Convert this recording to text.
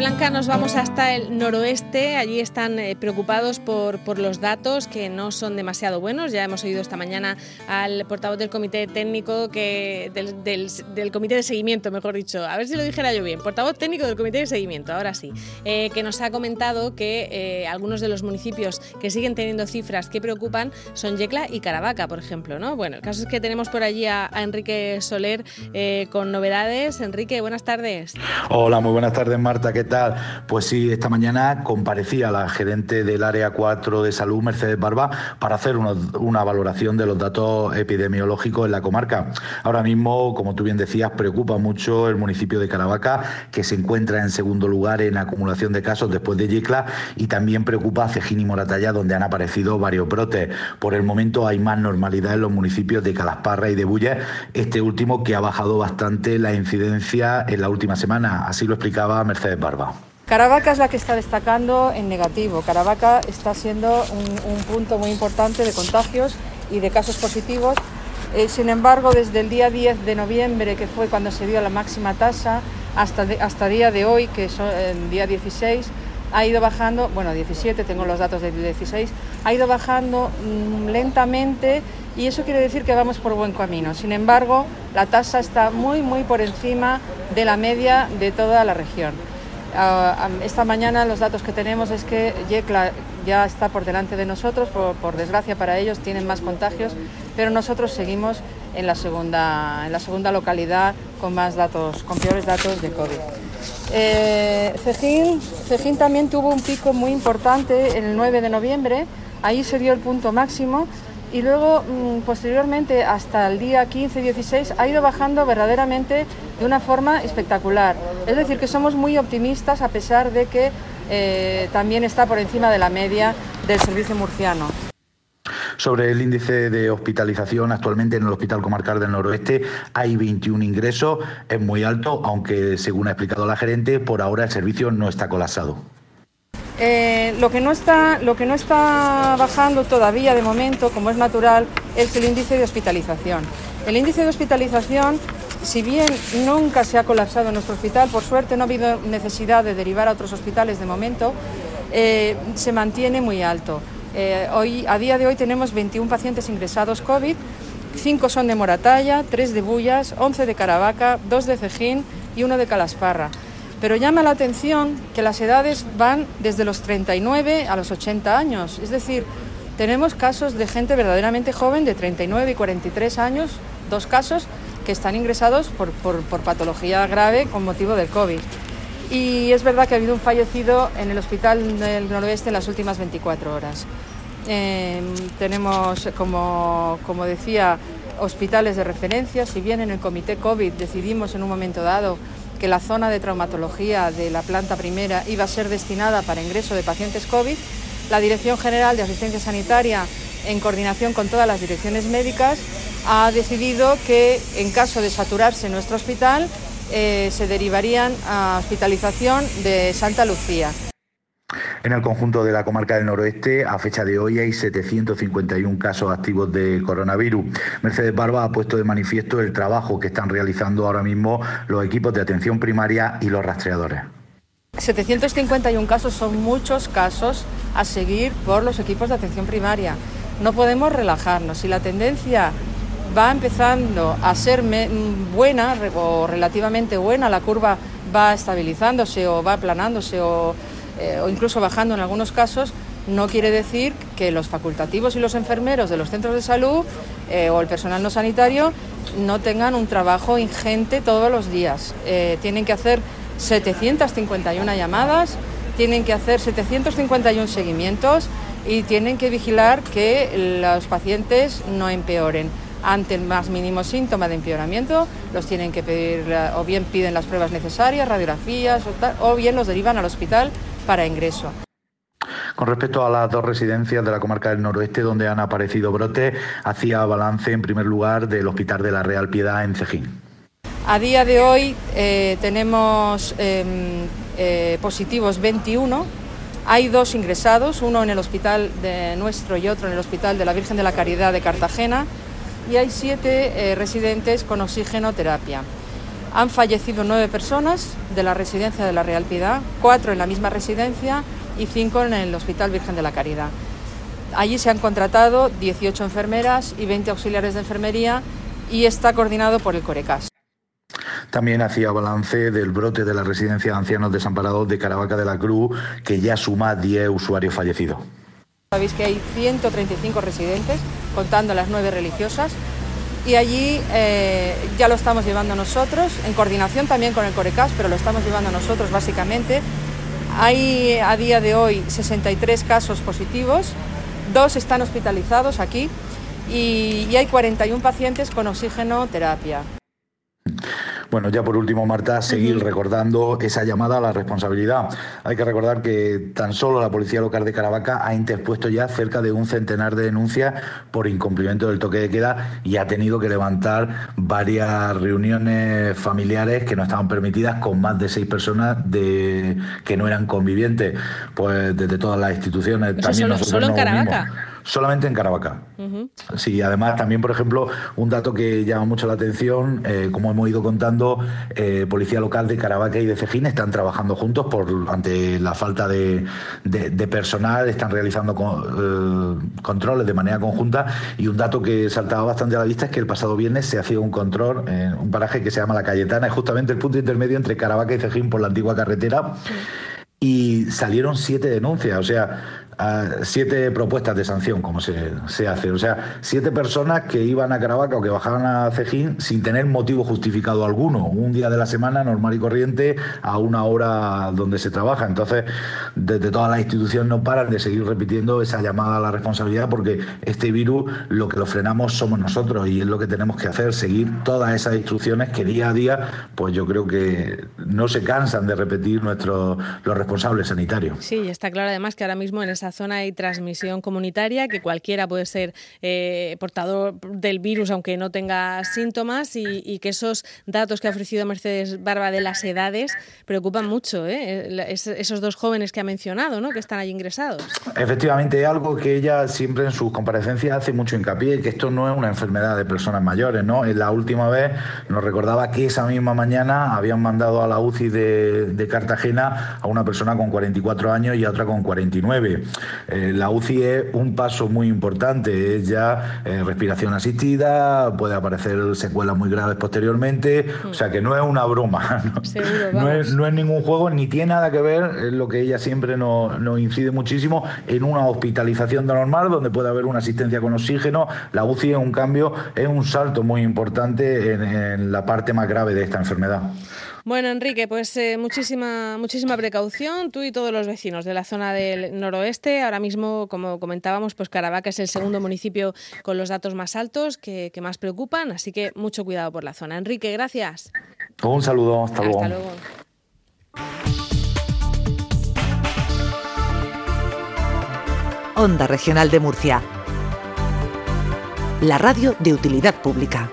Blanca nos vamos hasta el noroeste. Allí están eh, preocupados por, por, los datos que no son demasiado buenos. Ya hemos oído esta mañana al portavoz del comité técnico, que, del, comité de seguimiento, mejor dicho. A ver si lo dijera yo bien. Portavoz técnico del comité de seguimiento, ahora sí. Eh, que nos ha comentado que eh, algunos de los municipios que siguen teniendo cifras que preocupan son Yecla y Caravaca, por ejemplo. ¿no? Bueno, el caso es que tenemos por allí a, Enrique Soler con novedades. Enrique, buenas tardes. Hola, muy buenas tardes, Marta. ¿Qué Pues sí, esta mañana comparecía la gerente del área 4 de salud, Mercedes Barba, para hacer una, valoración de los datos epidemiológicos en la comarca. Ahora mismo, como tú bien decías, preocupa mucho el municipio de Caravaca, que se encuentra en segundo lugar en acumulación de casos después de Yecla, y también preocupa Cejín y Moratalla, donde han aparecido varios brotes. Por el momento hay más normalidad en los municipios de Calasparra y de Bulles, este último que ha bajado bastante la incidencia en la última semana. Así lo explicaba Mercedes Barba. Caravaca es la que está destacando en negativo. Caravaca está siendo un, punto muy importante de contagios y de casos positivos. Eh, sin embargo, desde el día 10 de noviembre, que fue cuando se dio la máxima tasa, hasta, hasta día de hoy, que es el día 16, ha ido bajando, bueno, 17, tengo los datos del 16, ha ido bajando mm, lentamente y eso quiere decir que vamos por buen camino. Sin embargo, la tasa está muy, muy por encima de la media de toda la región. Esta mañana los datos que tenemos es que Yecla ya está por delante de nosotros, por, desgracia para ellos tienen más contagios, pero nosotros seguimos en la segunda, en la segunda localidad con más datos, con peores datos de COVID. Eh, Cejín también tuvo un pico muy importante el 9 de noviembre, ahí se dio el punto máximo y luego mm, posteriormente hasta el día 15-16 ha ido bajando verdaderamente de una forma espectacular. Es decir, que somos muy optimistas a pesar de que eh, también está por encima de la media del servicio murciano. Sobre el índice de hospitalización, actualmente en el Hospital Comarcal del Noroeste hay 21 ingresos, es muy alto, aunque según ha explicado la gerente, por ahora el servicio no está colapsado. Eh, lo, que no está, lo que no está bajando todavía de momento, como es natural, es el índice de hospitalización. El índice de hospitalización, si bien nunca se ha colapsado nuestro hospital, por suerte no ha habido necesidad de derivar a otros hospitales de momento, eh, se mantiene muy alto. Eh, hoy, a día de hoy tenemos 21 pacientes ingresados COVID, 5 son de Moratalla, 3 de Bullas, 11 de Caravaca, 2 de Cejín y 1 de Calasparra. Pero llama la atención que las edades van desde los 39 a los 80 años. Es decir, tenemos casos de gente verdaderamente joven de 39 y 43 años, dos casos que están ingresados por, patología grave con motivo del COVID. Y es verdad que ha habido un fallecido en el hospital del noroeste en las últimas 24 horas. Em, tenemos, como, como decía, hospitales de referencia. Si bien en el comité COVID decidimos en un momento dado que la zona de traumatología de la planta primera iba a ser destinada para ingreso de pacientes COVID, la Dirección General de Asistencia Sanitaria, en coordinación con todas las direcciones médicas, ha decidido que en caso de saturarse nuestro hospital, eh, se derivarían a hospitalización de Santa Lucía. En el conjunto de la comarca del noroeste, a fecha de hoy hay 751 casos activos de coronavirus. Mercedes Barba ha puesto de manifiesto el trabajo que están realizando ahora mismo los equipos de atención primaria y los rastreadores. 751 casos son muchos casos a seguir por los equipos de atención primaria. No podemos relajarnos. Si la tendencia va empezando a ser buena o relativamente buena, la curva va estabilizándose o va aplanándose o eh, o incluso bajando en algunos casos, no quiere decir que los facultativos y los enfermeros de los centros de salud eh, o el personal no sanitario no tengan un trabajo ingente todos los días. Eh, tienen que hacer 751 llamadas, tienen que hacer 751 seguimientos y tienen que vigilar que los pacientes no empeoren. Ante el más mínimo síntoma de empeoramiento, los tienen que pedir, o bien piden las pruebas necesarias, radiografías, o bien los derivan al hospital para ingreso. Con respecto a las dos residencias de la comarca del noroeste donde han aparecido brotes, hacía balance en primer lugar del Hospital de la Real Piedad en Cejín. A día de hoy eh, tenemos em, eh, positivos 21. Hay dos ingresados, uno en el hospital de nuestro y otro en el hospital de la Virgen de la Caridad de Cartagena. Y hay siete eh, residentes con oxigenoterapia. Han fallecido nueve personas de la residencia de la Real Piedad, cuatro en la misma residencia y cinco en el Hospital Virgen de la Caridad. Allí se han contratado 18 enfermeras y 20 auxiliares de enfermería y está coordinado por el Corecas. También hacía balance del brote de la residencia de ancianos desamparados de Caravaca de la Cruz, que ya suma 10 usuarios fallecidos. Sabéis que hay 135 residentes, contando las nueve religiosas, y allí eh, ya lo estamos llevando nosotros, en coordinación también con el Corecas, pero lo estamos llevando nosotros básicamente. Hay a día de hoy 63 casos positivos, dos están hospitalizados aquí y, y hay 41 pacientes con oxígeno terapia. Bueno, ya por último, Marta, seguir recordando esa llamada a la responsabilidad. Hay que recordar que tan solo la Policía Local de Caravaca ha interpuesto ya cerca de un centenar de denuncias por incumplimiento del toque de queda y ha tenido que levantar varias reuniones familiares que no estaban permitidas con más de seis personas de, que no eran convivientes, pues desde todas las instituciones. También solo, en Caravaca solamente en Caravaca. Sí, además también, por ejemplo, un dato que llama mucho la atención, eh, como hemos ido contando, eh, Policía Local de Caravaca y de Cejín están trabajando juntos por ante la falta de, personal, están realizando eh, controles de manera conjunta y un dato que saltaba bastante a la vista es que el pasado viernes se hacía un control en un paraje que se llama La Cayetana, es justamente el punto intermedio entre Caravaca y Cejín por la antigua carretera. Y salieron siete denuncias, o sea, siete propuestas de sanción, como se, se, hace. O sea, siete personas que iban a Caravaca o que bajaban a Cejín sin tener motivo justificado alguno. Un día de la semana, normal y corriente, a una hora donde se trabaja. Entonces, desde todas las instituciones no paran de seguir repitiendo esa llamada a la responsabilidad porque este virus lo que lo frenamos somos nosotros y es lo que tenemos que hacer, seguir todas esas instrucciones que día a día, pues yo creo que no se cansan de repetir nuestros los responsables sanitarios. Sí, está claro además que ahora mismo en esa zona hay transmisión comunitaria, que cualquiera puede ser eh, portador del virus aunque no tenga síntomas y, que esos datos que ha ofrecido Mercedes Barba de las edades preocupan mucho, ¿eh? esos dos jóvenes que ha mencionado, ¿no? que están ahí ingresados. Efectivamente, algo que ella siempre en sus comparecencias hace mucho hincapié, que esto no es una enfermedad de personas mayores. ¿no? La última vez nos recordaba que esa misma mañana habían mandado a la UCI de, de Cartagena a una persona con 44 años y a otra con 49. Eh, la UCI es un paso muy importante, es ya eh, respiración asistida, puede aparecer secuelas muy graves posteriormente, o sea que no es una broma, ¿no? es, ningún juego, ni tiene nada que ver, es lo que ella siempre nos, incide muchísimo, en una hospitalización normal donde puede haber una asistencia con oxígeno, la UCI es un cambio, es un salto muy importante en la parte más grave de esta enfermedad. Bueno, Enrique, pues eh, muchísima, muchísima precaución, tú y todos los vecinos de la zona del noroeste. Ahora mismo, como comentábamos, pues Caravaca es el segundo municipio con los datos más altos que, más preocupan, así que mucho cuidado por la zona. Enrique, gracias. Un saludo, hasta, hasta luego. Onda Regional de Murcia. La radio de utilidad pública.